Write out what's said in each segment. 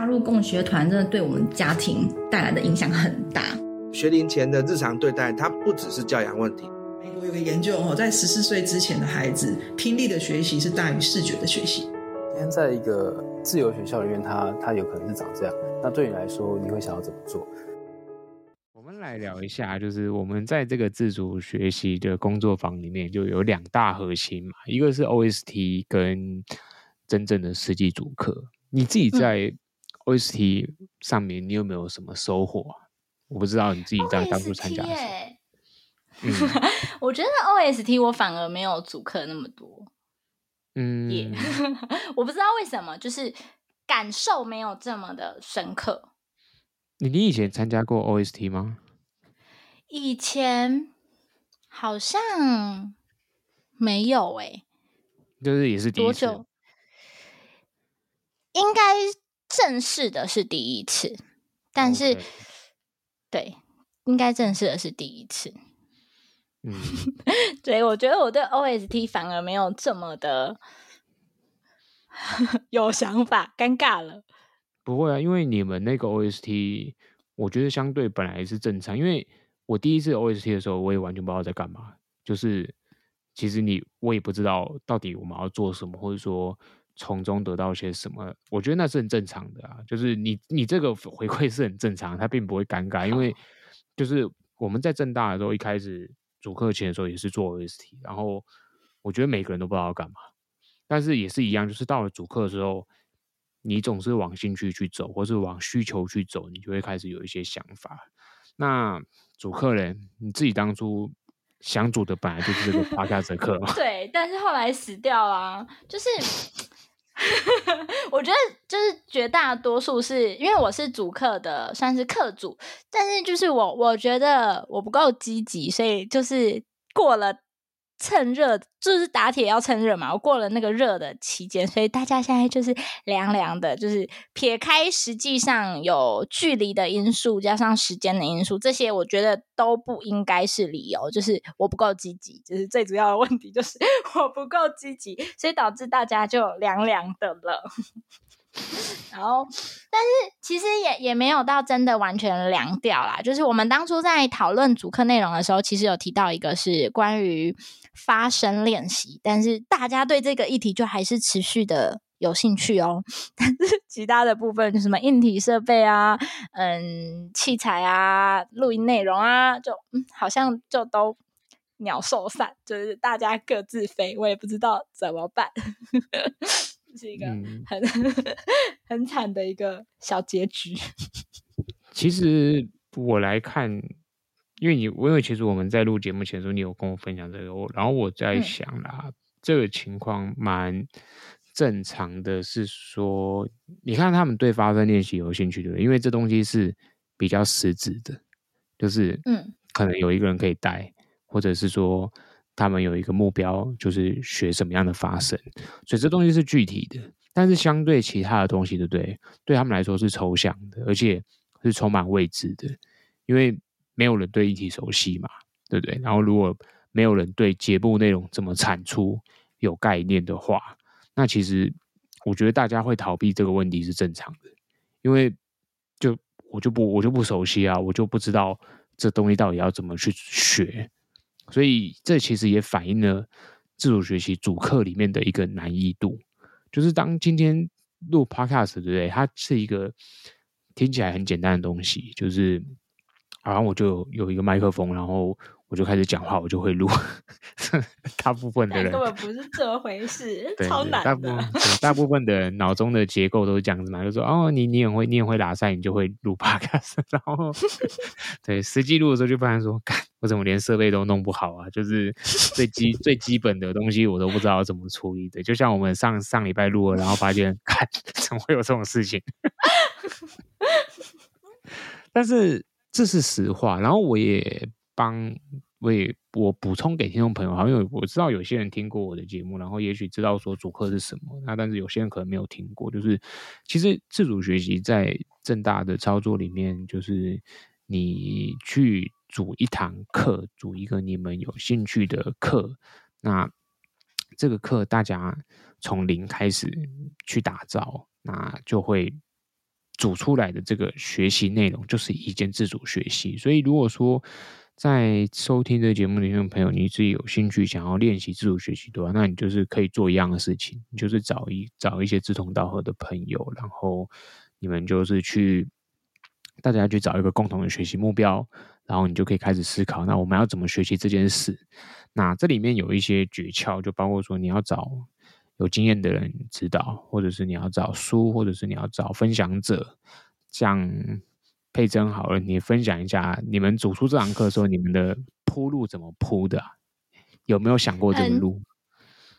加入共学团，真的对我们家庭带来的影响很大。学龄前的日常对待，它不只是教养问题。美国有个研究哦，在十四岁之前的孩子，听力的学习是大于视觉的学习。今天在一个自由学校里面，它它有可能是长这样。那对你来说，你会想要怎么做？我们来聊一下，就是我们在这个自主学习的工作坊里面，就有两大核心嘛，一个是 OST 跟真正的实际主课。你自己在 OST 上面，你有没有什么收获啊？我不知道你自己在当初参加的时候。嗯、我觉得 OST 我反而没有主课那么多。嗯，也 我不知道为什么，就是感受没有这么的深刻。你你以前参加过 OST 吗？以前好像没有诶、欸，就是也是第一次。多久？应该正式的是第一次，但是、okay. 对，应该正式的是第一次。嗯，对，我觉得我对 OST 反而没有这么的 有想法，尴尬了。不会啊，因为你们那个 OST，我觉得相对本来是正常。因为我第一次 OST 的时候，我也完全不知道在干嘛，就是其实你我也不知道到底我们要做什么，或者说。从中得到些什么？我觉得那是很正常的啊，就是你你这个回馈是很正常，他并不会尴尬，因为就是我们在正大的时候，一开始主课前的时候也是做 OST，然后我觉得每个人都不知道要干嘛，但是也是一样，就是到了主课的时候，你总是往兴趣去走，或是往需求去走，你就会开始有一些想法。那主课人，你自己当初想组的本来就是这个 Podcast 课嘛？对，但是后来死掉啊，就是。我觉得就是绝大多数是因为我是主课的，算是课主，但是就是我我觉得我不够积极，所以就是过了。趁热就是打铁要趁热嘛，我过了那个热的期间，所以大家现在就是凉凉的，就是撇开实际上有距离的因素，加上时间的因素，这些我觉得都不应该是理由。就是我不够积极，就是最主要的问题，就是 我不够积极，所以导致大家就凉凉的了。然后，但是其实也也没有到真的完全凉掉啦。就是我们当初在讨论主课内容的时候，其实有提到一个是关于发声练习，但是大家对这个议题就还是持续的有兴趣哦。但是其他的部分，就什么硬体设备啊、嗯器材啊、录音内容啊，就嗯好像就都鸟兽散，就是大家各自飞，我也不知道怎么办。是一个很、嗯、很惨的一个小结局。其实我来看，因为你，因为其实我们在录节目前的时候，你有跟我分享这个，我然后我在想啦，嗯、这个情况蛮正常的，是说，你看他们对发声练习有兴趣，对不对？因为这东西是比较实质的，就是嗯，可能有一个人可以带，或者是说。他们有一个目标，就是学什么样的发声，所以这东西是具体的。但是相对其他的东西，对不对？对他们来说是抽象的，而且是充满未知的，因为没有人对议题熟悉嘛，对不对？然后如果没有人对节目内容怎么产出有概念的话，那其实我觉得大家会逃避这个问题是正常的，因为就我就不我就不熟悉啊，我就不知道这东西到底要怎么去学。所以这其实也反映了自主学习主课里面的一个难易度，就是当今天录 Podcast 对不对？它是一个听起来很简单的东西，就是好像我就有一个麦克风，然后。我就开始讲话，我就会录。大部分的人根本不是这回事，超难的。大部分大部分的人脑中的结构都是这样子嘛，就说哦，你你也会你也会拉塞，你就会录 Podcast。然后 对实际录的时候就发现说，干我怎么连设备都弄不好啊？就是最基最基本的东西我都不知道怎么处理的。就像我们上上礼拜录了，然后发现，看怎么会有这种事情？但是这是实话。然后我也。帮我也我补充给听众朋友，因为我知道有些人听过我的节目，然后也许知道说主课是什么，那但是有些人可能没有听过。就是其实自主学习在正大的操作里面，就是你去组一堂课，组一个你们有兴趣的课，那这个课大家从零开始去打造，那就会组出来的这个学习内容就是一件自主学习。所以如果说在收听这节目的听众朋友，你自己有兴趣想要练习自主学习的话，那你就是可以做一样的事情，就是找一找一些志同道合的朋友，然后你们就是去。大家去找一个共同的学习目标，然后你就可以开始思考，那我们要怎么学习这件事？那这里面有一些诀窍，就包括说你要找有经验的人指导，或者是你要找书，或者是你要找分享者。像佩珍好了，你分享一下你们组出这堂课的时候，你们的铺路怎么铺的？有没有想过这个路？嗯，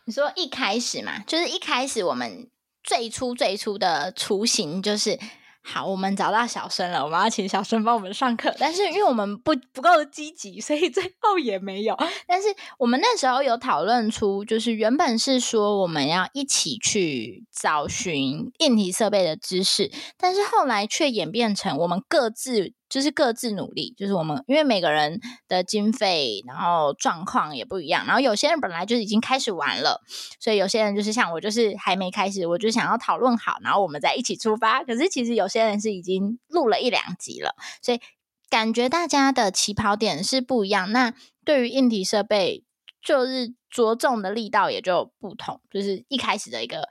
你说一开始嘛，就是一开始我们最初最初的雏形就是。好，我们找到小生了，我们要请小生帮我们上课。但是因为我们不不够积极，所以 最后也没有。但是我们那时候有讨论出，就是原本是说我们要一起去找寻硬体设备的知识，但是后来却演变成我们各自。就是各自努力，就是我们因为每个人的经费，然后状况也不一样，然后有些人本来就已经开始玩了，所以有些人就是像我，就是还没开始，我就想要讨论好，然后我们再一起出发。可是其实有些人是已经录了一两集了，所以感觉大家的起跑点是不一样。那对于硬体设备，就是着重的力道也就不同，就是一开始的一个。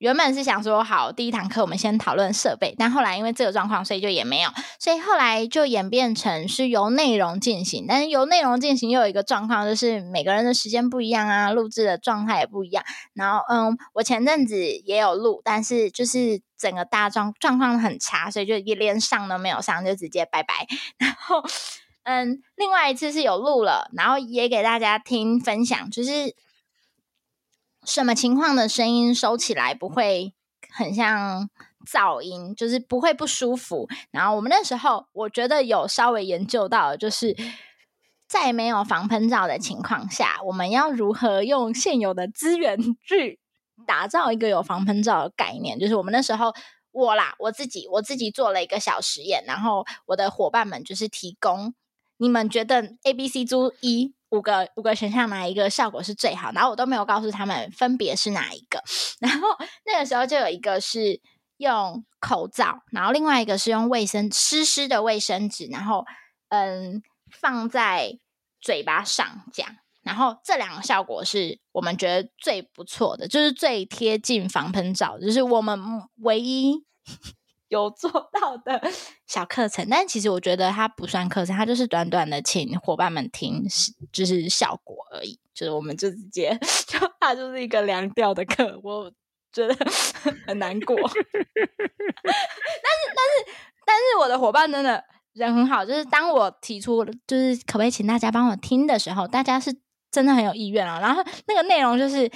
原本是想说好，第一堂课我们先讨论设备，但后来因为这个状况，所以就也没有，所以后来就演变成是由内容进行。但是由内容进行又有一个状况，就是每个人的时间不一样啊，录制的状态也不一样。然后，嗯，我前阵子也有录，但是就是整个大状状况很差，所以就一连上都没有上，就直接拜拜。然后，嗯，另外一次是有录了，然后也给大家听分享，就是。什么情况的声音收起来不会很像噪音，就是不会不舒服。然后我们那时候我觉得有稍微研究到，就是在没有防喷罩的情况下，我们要如何用现有的资源去打造一个有防喷罩的概念。就是我们那时候我啦，我自己我自己做了一个小实验，然后我的伙伴们就是提供，你们觉得 A、B、C 猪一。五个五个选项哪一个效果是最好？然后我都没有告诉他们分别是哪一个。然后那个时候就有一个是用口罩，然后另外一个是用卫生湿湿的卫生纸，然后嗯放在嘴巴上讲。然后这两个效果是我们觉得最不错的，就是最贴近防喷罩，就是我们唯一。有做到的 小课程，但其实我觉得它不算课程，它就是短短的请伙伴们听，就是效果而已。就是我们就直接 就它就是一个凉掉的课，我觉得很难过。但是但是但是我的伙伴真的人很好，就是当我提出就是可不可以请大家帮我听的时候，大家是真的很有意愿啊。然后那个内容就是。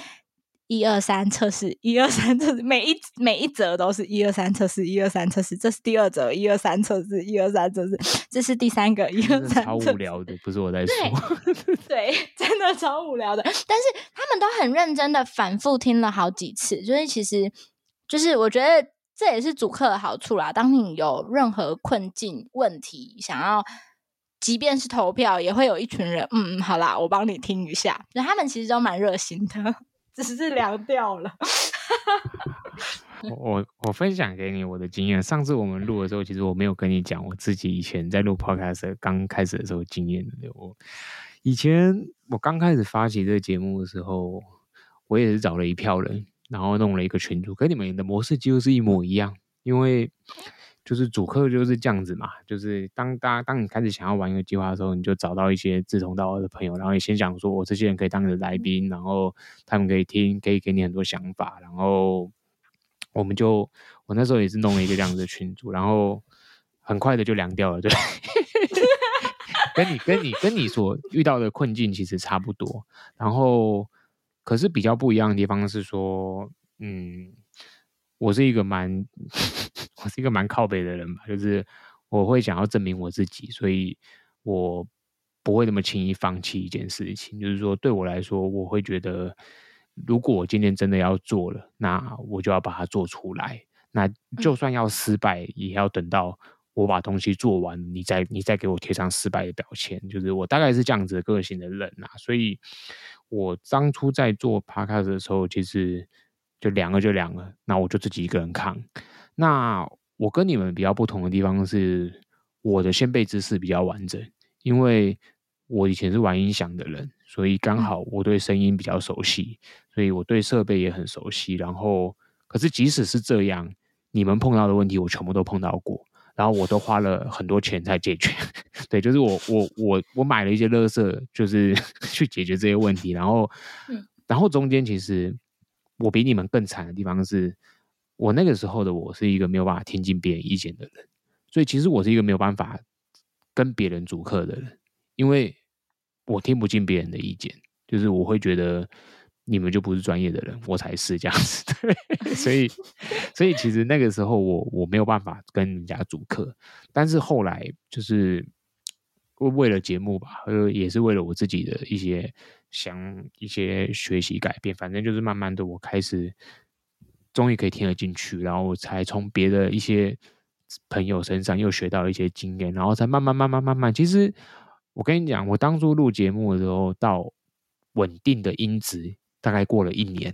一二三测试，一二三测试，每一每一则都是一二三测试，一二三测试，这是第二则，一二三测试，一二三测试，这是第三个，一二三。超无聊的，不是我在说。对，对，真的超无聊的。但是他们都很认真的反复听了好几次，所以其实就是我觉得这也是主课的好处啦。当你有任何困境、问题，想要，即便是投票，也会有一群人，嗯，好啦，我帮你听一下。那他们其实都蛮热心的。只是凉掉了我。我分享给你我的经验。上次我们录的时候，其实我没有跟你讲我自己以前在录 podcast 刚开始的时候经验的。我以前我刚开始发起这个节目的时候，我也是找了一票人，然后弄了一个群组，跟你们的模式几乎是一模一样，因为。就是主客就是这样子嘛，就是当大家当你开始想要玩一个计划的时候，你就找到一些志同道合的朋友，然后你先想说，我这些人可以当你的来宾，然后他们可以听，可以给你很多想法，然后我们就我那时候也是弄了一个这样子的群组，然后很快的就凉掉了，对，跟你跟你跟你所遇到的困境其实差不多，然后可是比较不一样的地方是说，嗯。我是一个蛮，我是一个蛮靠北的人吧，就是我会想要证明我自己，所以我不会那么轻易放弃一件事情。就是说，对我来说，我会觉得，如果我今天真的要做了，那我就要把它做出来。那就算要失败，也要等到我把东西做完，你再你再给我贴上失败的标签。就是我大概是这样子的个性的人啊，所以我当初在做 Podcast 的时候，其实。就两个就两个，那我就自己一个人扛。那我跟你们比较不同的地方是，我的先备知识比较完整，因为我以前是玩音响的人，所以刚好我对声音比较熟悉，所以我对设备也很熟悉。然后，可是即使是这样，你们碰到的问题我全部都碰到过，然后我都花了很多钱才解决。对，就是我我我我买了一些乐色，就是 去解决这些问题。然后，然后中间其实我比你们更惨的地方是。我那个时候的我是一个没有办法听进别人意见的人，所以其实我是一个没有办法跟别人主客的人，因为我听不进别人的意见，就是我会觉得你们就不是专业的人，我才是这样子，对，所以所以其实那个时候我我没有办法跟人家主客，但是后来就是为为了节目吧，呃，也是为了我自己的一些想一些学习改变，反正就是慢慢的我开始。终于可以听得进去，然后我才从别的一些朋友身上又学到一些经验，然后才慢慢慢慢慢慢。其实我跟你讲，我当初录节目的时候，到稳定的音质大概过了一年，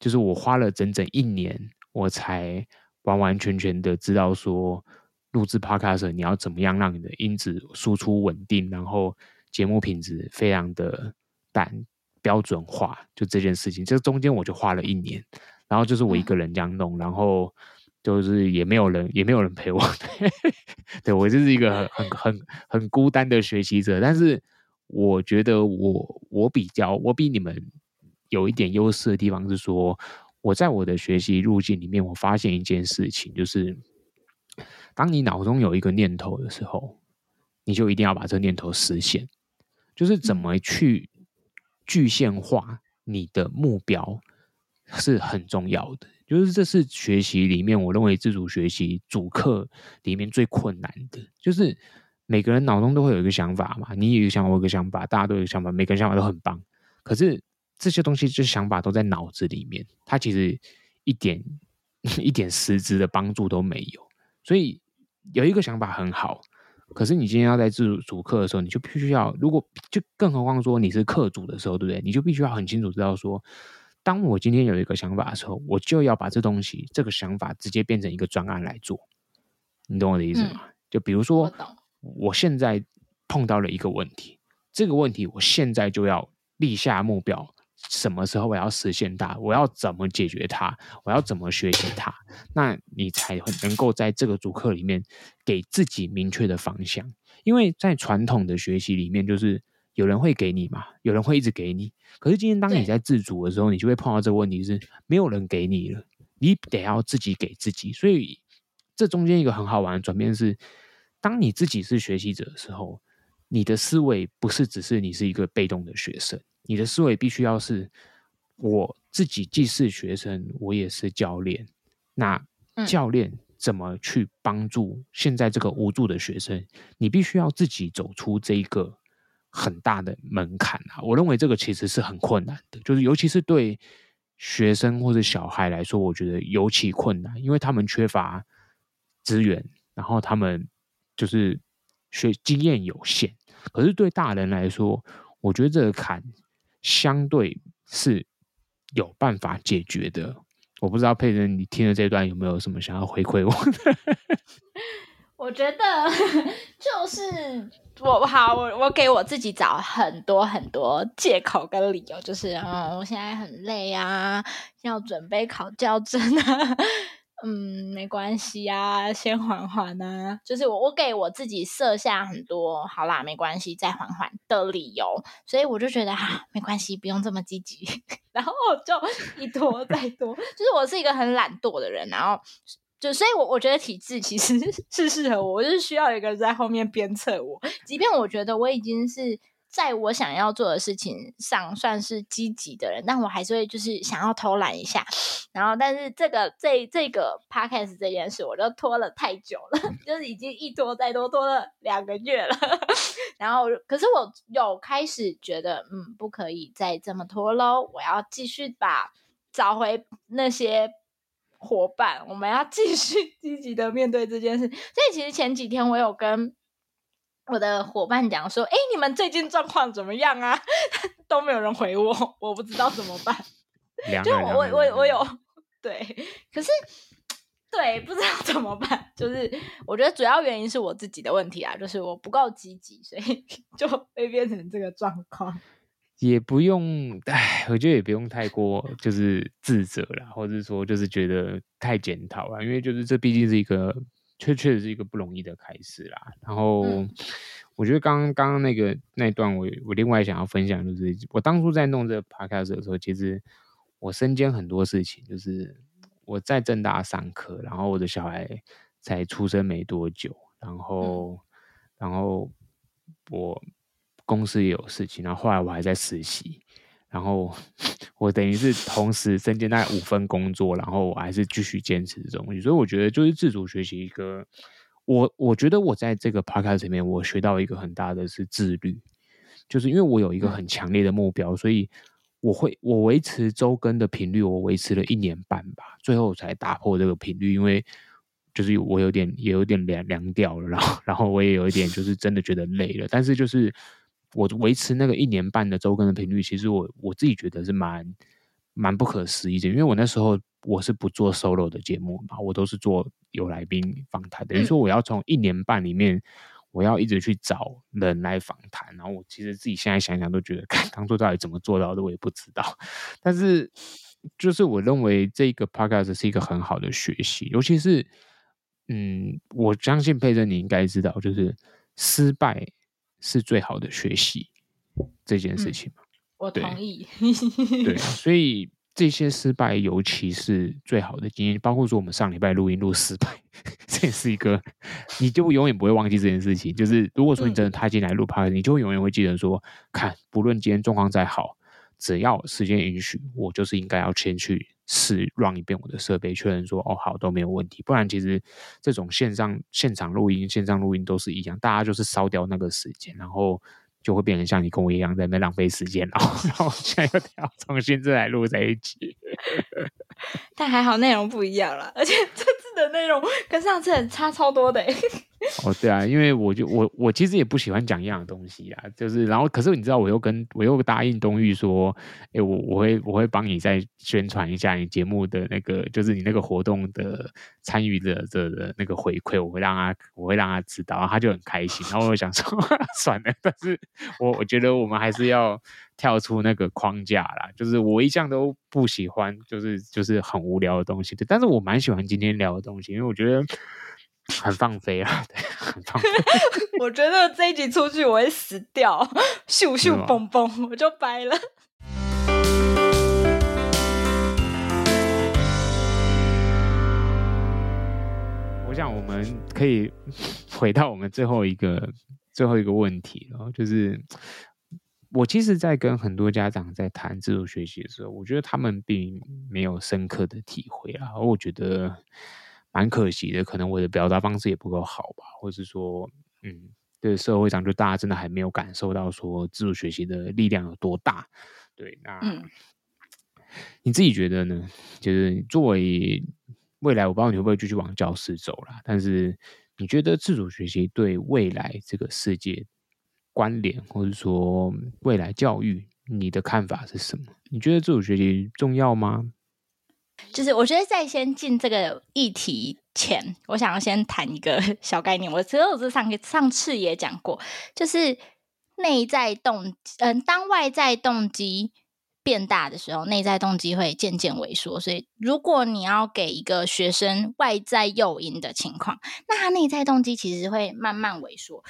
就是我花了整整一年，我才完完全全的知道说，录制 Podcast 你要怎么样让你的音质输出稳定，然后节目品质非常的淡标准化，就这件事情，这中间我就花了一年。然后就是我一个人这样弄，嗯、然后就是也没有人，也没有人陪我。对，对我就是一个很很很很孤单的学习者。但是我觉得我我比较我比你们有一点优势的地方是说，我在我的学习路径里面，我发现一件事情，就是当你脑中有一个念头的时候，你就一定要把这念头实现，就是怎么去具现化你的目标。是很重要的，就是这是学习里面，我认为自主学习主课里面最困难的，就是每个人脑中都会有一个想法嘛，你有一个想法，我有一个想法，大家都有想法，每个人想法都很棒，可是这些东西，这想法都在脑子里面，它其实一点 一点实质的帮助都没有。所以有一个想法很好，可是你今天要在自主主课的时候，你就必须要，如果就更何况说你是课主的时候，对不对？你就必须要很清楚知道说。当我今天有一个想法的时候，我就要把这东西、这个想法直接变成一个专案来做。你懂我的意思吗？嗯、就比如说，我，我现在碰到了一个问题，这个问题我现在就要立下目标，什么时候我要实现它？我要怎么解决它？我要怎么学习它？那你才能够在这个主课里面给自己明确的方向。因为在传统的学习里面，就是。有人会给你嘛？有人会一直给你。可是今天当你在自主的时候，你就会碰到这个问题：是没有人给你了，你得要自己给自己。所以这中间一个很好玩的转变是，当你自己是学习者的时候，你的思维不是只是你是一个被动的学生，你的思维必须要是我自己既是学生，我也是教练。那教练怎么去帮助现在这个无助的学生？你必须要自己走出这一个。很大的门槛啊！我认为这个其实是很困难的，就是尤其是对学生或者小孩来说，我觉得尤其困难，因为他们缺乏资源，然后他们就是学经验有限。可是对大人来说，我觉得这个坎相对是有办法解决的。我不知道佩珍，你听了这段有没有什么想要回馈我的？我觉得 就是。我好，我我给我自己找很多很多借口跟理由，就是嗯，我现在很累啊，要准备考教证啊，嗯，没关系啊，先缓缓啊，就是我我给我自己设下很多，好啦，没关系，再缓缓的理由，所以我就觉得啊，没关系，不用这么积极，然后我就一拖再拖，就是我是一个很懒惰的人，然后。就所以我，我我觉得体制其实 是适合我，我就是需要一个人在后面鞭策我。即便我觉得我已经是在我想要做的事情上算是积极的人，但我还是会就是想要偷懒一下。然后，但是这个这这个 podcast 这件事，我就拖了太久了，就是已经一拖再拖，拖了两个月了。然后，可是我有开始觉得，嗯，不可以再这么拖喽，我要继续把找回那些。伙伴，我们要继续 积极的面对这件事。所以其实前几天我有跟我的伙伴讲说：“哎，你们最近状况怎么样啊？” 都没有人回我，我不知道怎么办。就我我我我有对，可是对，不知道怎么办。就是我觉得主要原因是我自己的问题啊，就是我不够积极，所以就会变成这个状况。也不用，哎，我觉得也不用太过就是自责啦，或者说就是觉得太检讨了，因为就是这毕竟是一个确确实是一个不容易的开始啦。然后、嗯、我觉得刚刚刚刚那个那一段我，我我另外想要分享就是，我当初在弄这个 podcast 的时候，其实我身兼很多事情，就是我在正大上课，然后我的小孩才出生没多久，然后、嗯、然后我。公司也有事情，然后后来我还在实习，然后 我等于是同时身兼大概五份工作，然后我还是继续坚持这种东西，所以我觉得就是自主学习一个，我我觉得我在这个 podcast 里面我学到一个很大的是自律，就是因为我有一个很强烈的目标，所以我会我维持周更的频率，我维持了一年半吧，最后才打破这个频率，因为就是我有点也有点凉凉掉了，然后然后我也有一点就是真的觉得累了，但是就是。我维持那个一年半的周更的频率，其实我我自己觉得是蛮蛮不可思议的，因为我那时候我是不做 solo 的节目嘛，我都是做有来宾访谈，等于说我要从一年半里面，我要一直去找人来访谈，然后我其实自己现在想想都觉得，看当初到底怎么做到的，我也不知道。但是就是我认为这个 podcast 是一个很好的学习，尤其是嗯，我相信佩珍你应该知道，就是失败。是最好的学习这件事情嘛？嗯，我同意。对，对，所以这些失败，尤其是最好的经验，包括说我们上礼拜录音录失败，这也是一个，你就永远不会忘记这件事情。就是如果说你真的踏进来录 Podcast，你就永远会记得说，看，不论今天状况再好，只要时间允许，我就是应该要先去。试 run 一遍我的设备，确认说哦好都没有问题。不然其实这种线上现场录音、线上录音都是一样，大家就是烧掉那个时间，然后就会变成像你跟我一样在那浪费时间，然后 然后现在又要重新再来录这一集。但还好内容不一样了，而且这次的内容跟上次很差超多的。哦，对啊，因为我就我我其实也不喜欢讲一样的东西啊，就是然后可是你知道，我又跟我又答应东玉说，哎，我我会我会帮你再宣传一下你节目的那个，就是你那个活动的参与者的的那个回馈，我会让他我会让他知道，他就很开心。然后我想说，算了，但是我我觉得我们还是要跳出那个框架啦，就是我一向都不喜欢，就是就是很无聊的东西，但是我蛮喜欢今天聊的东西，因为我觉得。很放飞啊，对，很放飞。我觉得这一集出去我会死掉，咻咻嘣嘣，我就掰了。我想我们可以 回到我们最后一个最后一个问题，然后就是我其实，在跟很多家长在谈自主学习的时候，我觉得他们并没有深刻的体会啊，而我觉得。蛮可惜的，可能我的表达方式也不够好吧，或是说，嗯，对社会上就大家真的还没有感受到说自主学习的力量有多大。对，那、嗯、你自己觉得呢？就是作为未来，我不知道你会不会继续往教室走啦，但是你觉得自主学习对未来这个世界关联，或者说未来教育，你的看法是什么？你觉得自主学习重要吗？就是我觉得在先进这个议题前，我想要先谈一个 小概念。我其实我是上上次也讲过，就是内在动，嗯，当外在动机变大的时候，内在动机会渐渐萎缩。所以，如果你要给一个学生外在诱因的情况，那他内在动机其实会慢慢萎缩。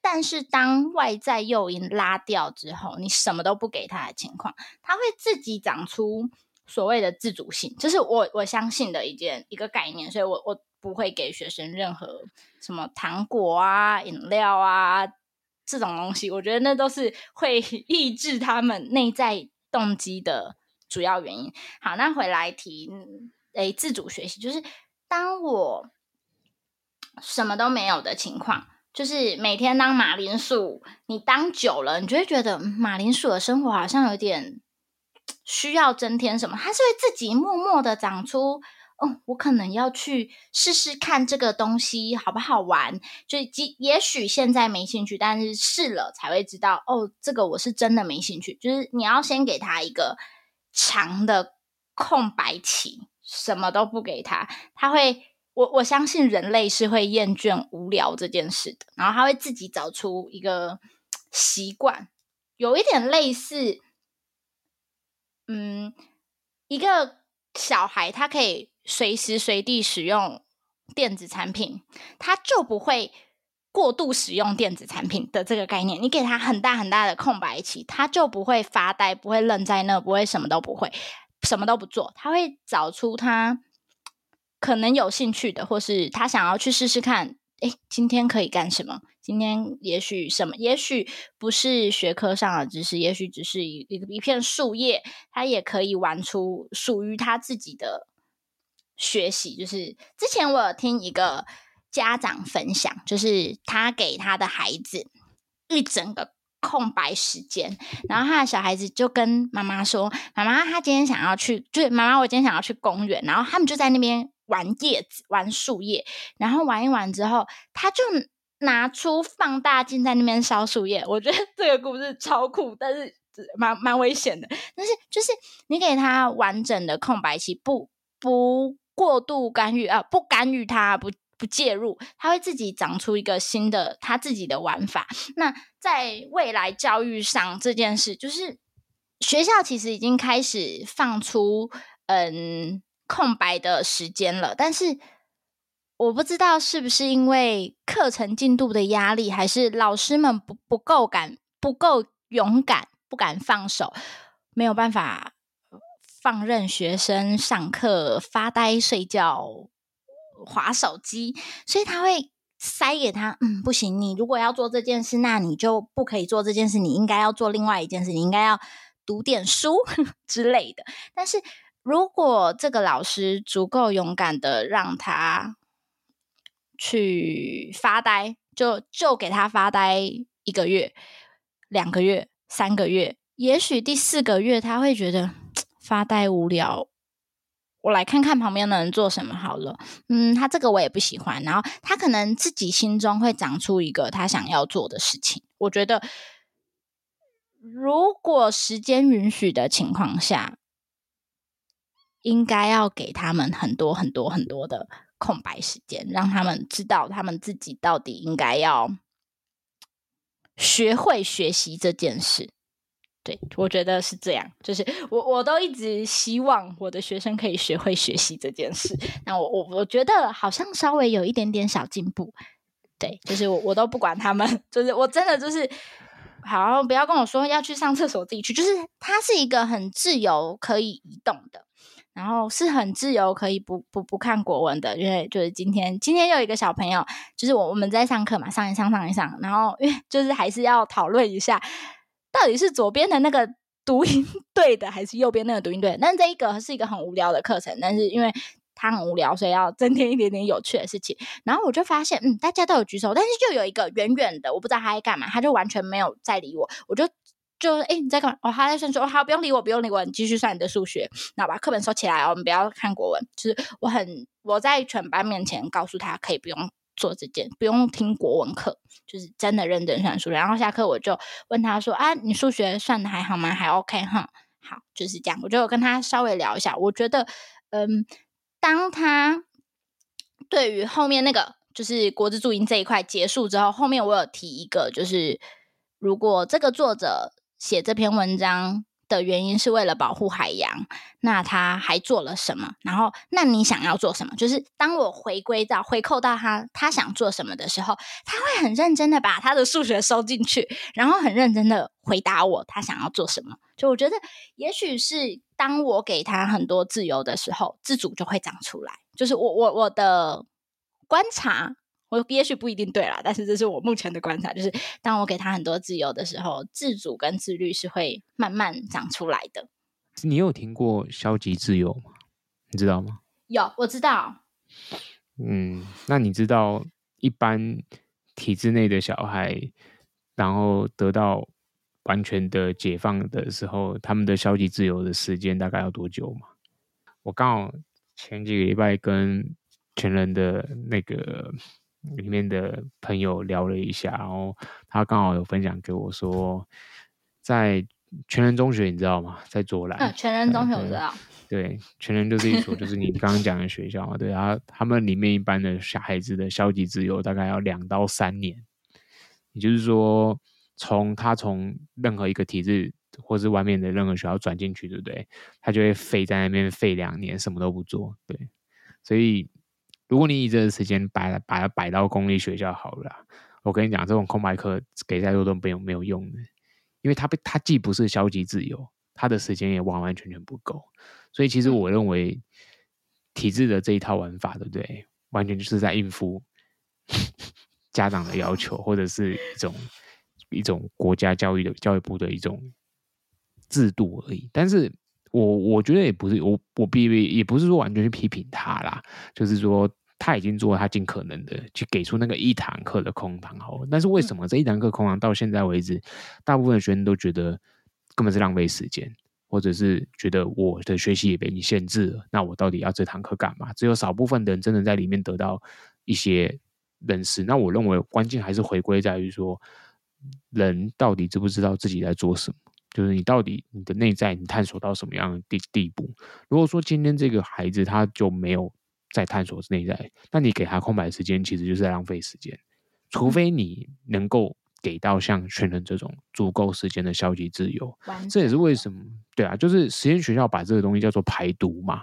但是，当外在诱因拉掉之后，你什么都不给他的情况，他会自己长出。所谓的自主性，这、就是我我相信的一件一个概念，所以我我不会给学生任何什么糖果啊、饮料啊这种东西，我觉得那都是会 抑制他们内在动机的主要原因。好，那回来提，诶，自主学习就是当我什么都没有的情况，就是每天当马铃薯，你当久了，你就会觉得马铃薯的生活好像有点。需要增添什么？他是会自己默默的长出。哦，我可能要去试试看这个东西好不好玩。就即也许现在没兴趣，但是试了才会知道。哦，这个我是真的没兴趣。就是你要先给他一个长的空白期，什么都不给他，他会，我我相信人类是会厌倦无聊这件事的，然后他会自己找出一个习惯，有一点类似，嗯，一个小孩他可以随时随地使用电子产品，他就不会。过度使用电子产品的这个概念，你给他很大很大的空白期，他就不会发呆，不会愣在那，不会什么都不会，什么都不做。他会找出他可能有兴趣的，或是他想要去试试看。诶，今天可以干什么？今天也许什么？也许不是学科上的知识，也许只是一一一片树叶，他也可以玩出属于他自己的学习。就是之前我有听一个。家长分享，就是他给他的孩子一整个空白时间，然后他的小孩子就跟妈妈说：“妈妈，他今天想要去，就是妈妈，我今天想要去公园。”然后他们就在那边玩叶子、玩树叶，然后玩一玩之后，他就拿出放大镜在那边烧树叶。我觉得这个故事超酷，但是蛮蛮危险的。但是就是你给他完整的空白期，不不过度干预啊，不干预他不。不介入，他会自己长出一个新的他自己的玩法。那在未来教育上这件事，就是学校其实已经开始放出嗯空白的时间了，但是我不知道是不是因为课程进度的压力，还是老师们不不够敢、不够勇敢、不敢放手，没有办法放任学生上课发呆睡觉。滑手机，所以他会塞给他，嗯，不行，你如果要做这件事，那你就不可以做这件事，你应该要做另外一件事，你应该要读点书 之类的。但是如果这个老师足够勇敢的让他去发呆，就就给他发呆一个月、两个月、三个月，也许第四个月他会觉得发呆无聊。我来看看旁边的人做什么好了。嗯，他这个我也不喜欢。然后他可能自己心中会长出一个他想要做的事情。我觉得，如果时间允许的情况下，应该要给他们很多很多很多的空白时间，让他们知道他们自己到底应该要学会学习这件事。对，我觉得是这样，就是我我都一直希望我的学生可以学会学习这件事。那我我我觉得好像稍微有一点点小进步。对，就是我我都不管他们，就是我真的就是好，不要跟我说要去上厕所自己去。就是他是一个很自由可以移动的，然后是很自由可以不不不看国文的。因为就是今天今天又有一个小朋友，就是我我们在上课嘛，上一上上一上，然后因为就是还是要讨论一下。到底是左边的那个读音 对的，还是右边那个读音对？但这一个是一个很无聊的课程，但是因为他很无聊，所以要增添一点点有趣的事情。然后我就发现，嗯，大家都有举手，但是就有一个远远的，我不知道他在干嘛，他就完全没有在理我。我就就哎，你在干嘛？哦，他在算数。哦，好，不用理我，不用理我，你继续算你的数学。那把课本收起来哦，我们不要看国文。就是我很我在全班面前告诉他，可以不用。做这件不用听国文课，就是真的认真算数。然后下课我就问他说：“啊，你数学算的还好吗？还 OK 哈？好，就是这样。”我就跟他稍微聊一下。我觉得，嗯，当他对于后面那个就是国字注音这一块结束之后，后面我有提一个，就是如果这个作者写这篇文章。的原因是为了保护海洋，那他还做了什么？然后，那你想要做什么？就是当我回归到回扣到他，他想做什么的时候，他会很认真的把他的数学收进去，然后很认真的回答我，他想要做什么。就我觉得，也许是当我给他很多自由的时候，自主就会长出来。就是我我我的观察。我也许不一定对啦，但是这是我目前的观察，就是当我给他很多自由的时候，自主跟自律是会慢慢长出来的。你有听过消极自由吗？你知道吗？有，我知道。嗯，那你知道一般体制内的小孩，然后得到完全的解放的时候，他们的消极自由的时间大概要多久吗？我刚好前几个礼拜跟全人的那个。里面的朋友聊了一下，然后他刚好有分享给我说，在全人中学你知道吗？在左兰。嗯，全人中学我知道。对，全人就是一所，就是你刚刚讲的学校嘛。对啊，他们里面一般的小孩子的消极自由大概要两到三年，也就是说，从他从任何一个体制或是外面的任何学校转进去，对不对？他就会废在那边废两年，什么都不做。对，所以如果你以这个时间摆把它摆到公立学校好了，我跟你讲，这种空白课给再多都没有没有用的，因为他被他既不是消极自由，他的时间也完完全全不够。所以，其实我认为体制的这一套玩法，对不对？完全就是在应付 家长的要求，或者是一种一种国家教育的教育部的一种制度而已。但是我我觉得也不是我我必也不是说完全去批评他啦，就是说他已经做了他尽可能的去给出那个一堂课的空堂好。但是为什么这一堂课空堂到现在为止，大部分的学生都觉得根本是浪费时间？或者是觉得我的学习也被你限制了，那我到底要这堂课干嘛？只有少部分的人真的在里面得到一些认识。那我认为关键还是回归在于说，人到底知不知道自己在做什么？就是你到底你的内在你探索到什么样的地地步？如果说今天这个孩子他就没有在探索内在，那你给他空白时间，其实就是在浪费时间。除非你能够。给到像全人这种足够时间的消极自由，这也是为什么对啊，就是实验学校把这个东西叫做排毒嘛，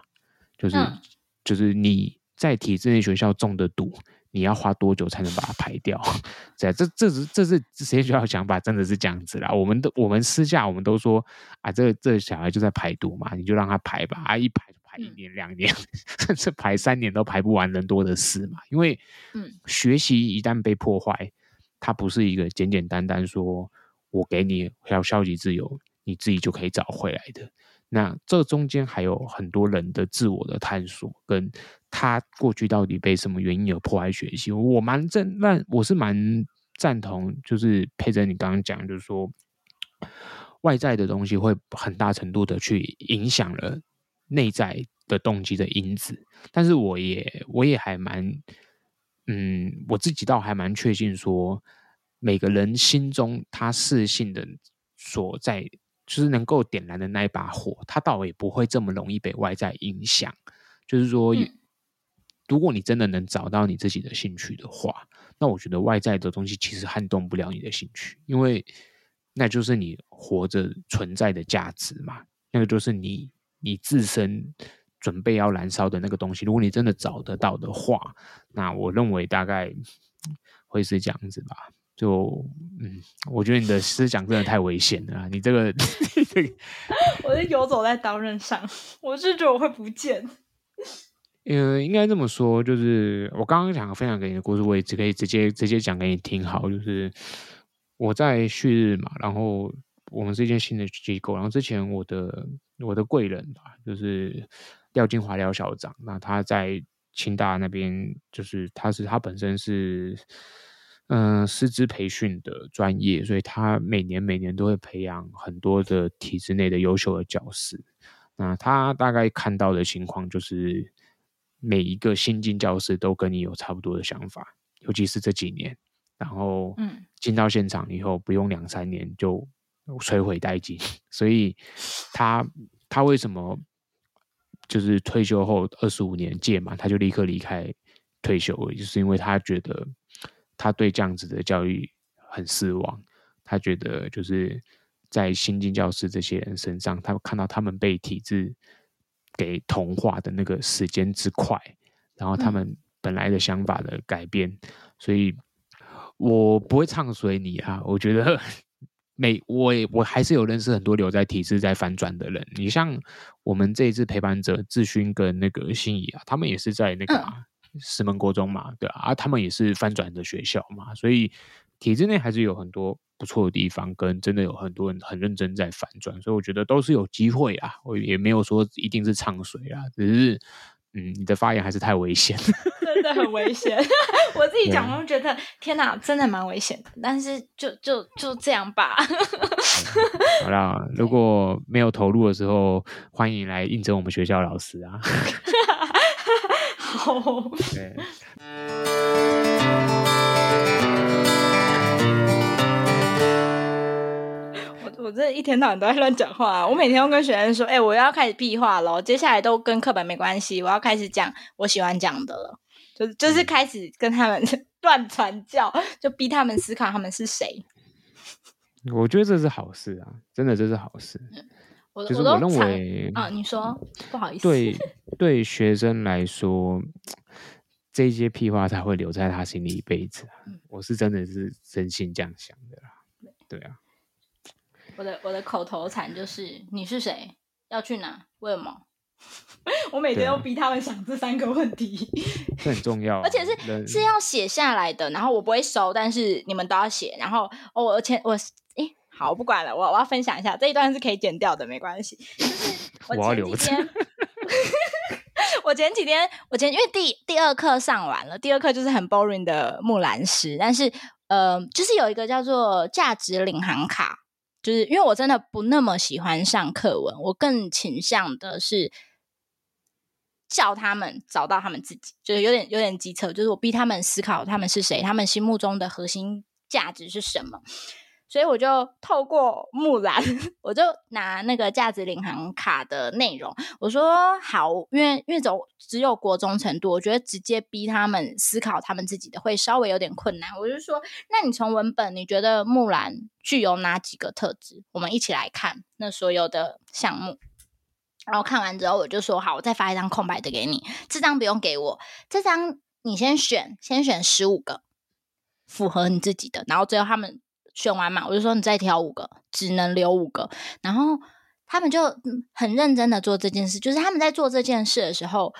就是、嗯、就是你在体制内学校中的毒，你要花多久才能把它排掉？这这这是这是实验学校想法，真的是这样子啦。我们都我们私下我们都说啊，这这小孩就在排毒嘛，你就让他排吧，啊一排就排一年两年，甚至排三年都排不完，人多的是嘛。因为嗯，学习一旦被破坏。它不是一个简简单单说，我给你要消极自由，你自己就可以找回来的。那这中间还有很多人的自我的探索，跟他过去到底被什么原因而破坏学习。我蛮赞，那我是蛮赞同，就是佩珍你刚刚讲，就是说外在的东西会很大程度的去影响了内在的动机的因子。但是我也我也还蛮。嗯，我自己倒还蛮确信说，每个人心中他适性的所在，就是能够点燃的那一把火，他倒也不会这么容易被外在影响。就是说，嗯、如果你真的能找到你自己的兴趣的话，那我觉得外在的东西其实撼动不了你的兴趣，因为那就是你活着存在的价值嘛，那个就是你你自身。准备要燃烧的那个东西，如果你真的找得到的话，那我认为大概会是这样子吧。就嗯，我觉得你的思想真的太危险了，你这个，我是游走在刀刃上，我是觉得我会不见。嗯，应该这么说，就是我刚刚想分享给你的故事，我也只可以直接直接讲给你听。好，就是我在旭日嘛，然后我们是一间新的机构，然后之前我的我的贵人吧，就是。廖金华廖校长，那他在清大那边，就是他是他本身是嗯、呃、师资培训的专业，所以他每年每年都会培养很多的体制内的优秀的教师。那他大概看到的情况就是，每一个新进教师都跟你有差不多的想法，尤其是这几年，然后嗯进到现场以后，不用两三年就摧毁殆尽。所以他他为什么？就是退休后二十五年届满，他就立刻离开退休，就是因为他觉得他对这样子的教育很失望。他觉得就是在新进教师这些人身上，他看到他们被体制给同化的那个时间之快，然后他们本来的想法的改变，嗯、所以我不会唱衰你啊，我觉得。每我也我还是有认识很多留在体制在翻转的人。你像我们这一次陪伴者志勋跟那个心仪啊，他们也是在那个、啊、石门国中嘛，对啊，啊，他们也是翻转的学校嘛，所以体制内还是有很多不错的地方，跟真的有很多人很认真在反转，所以我觉得都是有机会啊。我也没有说一定是唱衰啊，只是。嗯，你的发言还是太危险，真的很危险。我自己讲，我就觉得天哪，真的蛮危险的。但是就就就这样吧。好啦，如果没有投入的时候，欢迎来应征我们学校老师啊。好。对。我我这一天到晚都在乱讲话啊。我每天都跟学生说，哎、欸，我要开始屁话了，接下来都跟课本没关系，我要开始讲我喜欢讲的了，就就是开始跟他们 乱传教，就逼他们思考他们是谁。我觉得这是好事啊，真的这是好事。我就是我认为啊，你说不好意思，对 对学生来说。这些屁话才会留在他心里一辈子，啊嗯、我是真的是真心这样想的啦。对啊，我的我的口头禅就是你是谁，要去哪，为什么？我每天都逼他们想这三个问题，这很重要，啊，而且是是要写下来的。然后我不会收，但是你们都要写。然后哦，我前我诶好，我不管了，我我要分享一下这一段是可以剪掉的，没关系。就是 我前几天。我前几天，我前因为第第二课上完了，第二课就是很 boring 的木兰诗，但是呃，就是有一个叫做价值领航卡，就是因为我真的不那么喜欢上课文，我更倾向的是叫他们找到他们自己，就是有点有点机策，就是我逼他们思考他们是谁，他们心目中的核心价值是什么。所以我就透过木兰，我就拿那个价值领航卡的内容，我说好，因为因为走只有国中程度，我觉得直接逼他们思考他们自己的会稍微有点困难。我就说，那你从文本，你觉得木兰具有哪几个特质？我们一起来看那所有的项目，然后看完之后，我就说好，我再发一张空白的给你，这张不用给我，这张你先选，先选十五个符合你自己的，然后最后他们。选完嘛，我就说你再挑五个，只能留五个。然后他们就很认真的做这件事，就是他们在做这件事的时候，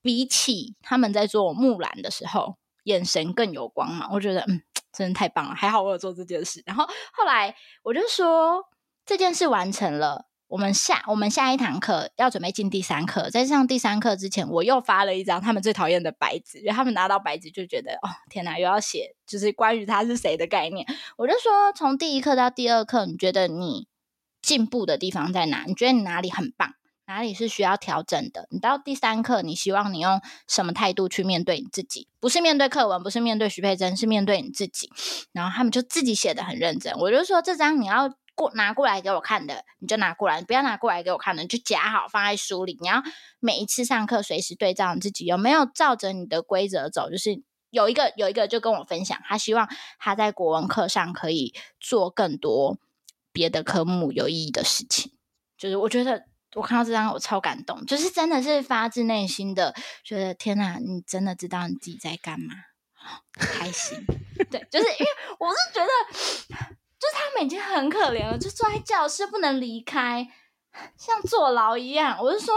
比起他们在做木兰的时候，眼神更有光芒。我觉得嗯，真的太棒了，还好我有做这件事。然后后来我就说这件事完成了。我们下我们下一堂课要准备进第三课，在上第三课之前，我又发了一张他们最讨厌的白纸，因为他们拿到白纸就觉得哦天哪，又要写就是关于他是谁的概念。我就说，从第一课到第二课，你觉得你进步的地方在哪？你觉得你哪里很棒？哪里是需要调整的？你到第三课，你希望你用什么态度去面对你自己？不是面对课文，不是面对徐佩珍，是面对你自己。然后他们就自己写的很认真。我就说，这张你要。过拿过来给我看的，你就拿过来；不要拿过来给我看的，就夹好放在书里。你要每一次上课随时对照你自己有没有照着你的规则走。就是有一个有一个就跟我分享，他希望他在国文课上可以做更多别的科目有意义的事情。就是我觉得我看到这张我超感动，就是真的是发自内心的觉得天哪，你真的知道你自己在干嘛？开心，对，就是因为我是觉得。就是他们已经很可怜了，就坐在教室不能离开，像坐牢一样。我就说，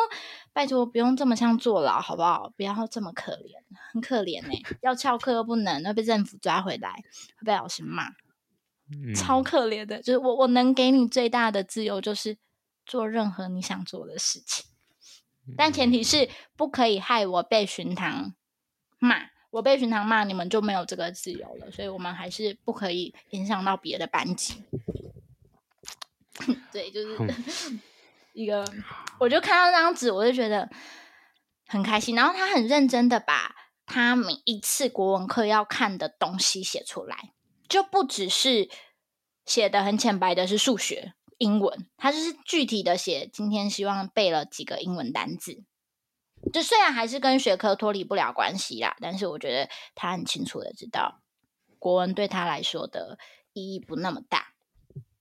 拜托不用这么像坐牢，好不好？不要这么可怜，很可怜呢、欸。要翘课又不能，要被政府抓回来，会被老师骂，嗯、超可怜的。就是我，我能给你最大的自由，就是做任何你想做的事情，但前提是不可以害我被巡堂骂。我被巡堂骂，你们就没有这个自由了，所以我们还是不可以影响到别的班级。对，就是 一个，我就看到那张纸，我就觉得很开心。然后他很认真的把他每一次国文课要看的东西写出来，就不只是写的很浅白的是数学、英文，他就是具体的写，今天希望背了几个英文单字。就虽然还是跟学科脱离不了关系啦，但是我觉得他很清楚的知道国文对他来说的意义不那么大，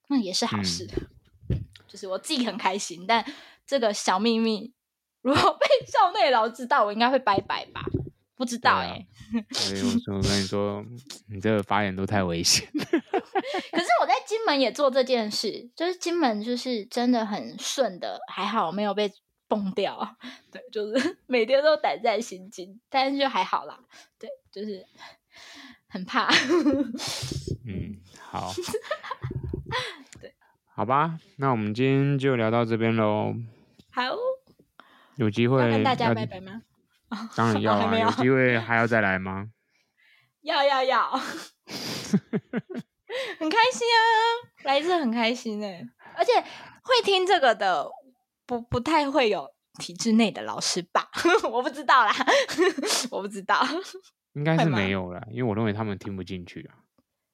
那也是好事。嗯、就是我自己很开心，但这个小秘密如果被校内老师知道，我应该会拜拜吧？不知道哎、欸。所以我说，我跟你说，你这个发言都太危险。可是我在金门也做这件事，就是金门就是真的很顺的，还好没有被。崩掉，对，就是 每天都胆战心惊，但是就还好啦，对，就是很怕。嗯，好，对，好吧，那我们今天就聊到这边喽。好，有机会大家拜拜吗？当然要啊，有，有机会还要再来吗？要要要，很开心啊，来一次很开心哎，而且会听这个的。不不太会有体制内的老师吧？我不知道啦，我不知道，应该是没有啦，因为我认为他们听不进去啊。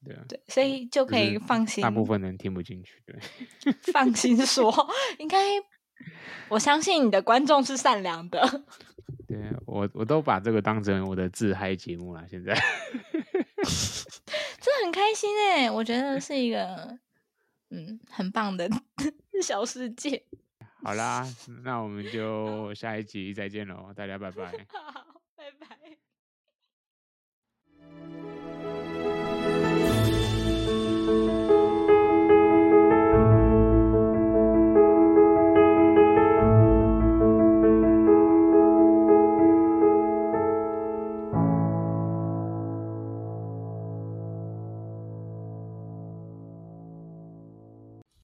对啊，对，所以就可以放心。大部分人听不进去，对，放心 说，应该我相信你的观众是善良的。对我，我都把这个当成我的自嗨节目了。现在，真的很开心哎，我觉得是一个嗯很棒的小世界。好啦，那我们就下一集再见喽，大家拜拜。好，拜拜。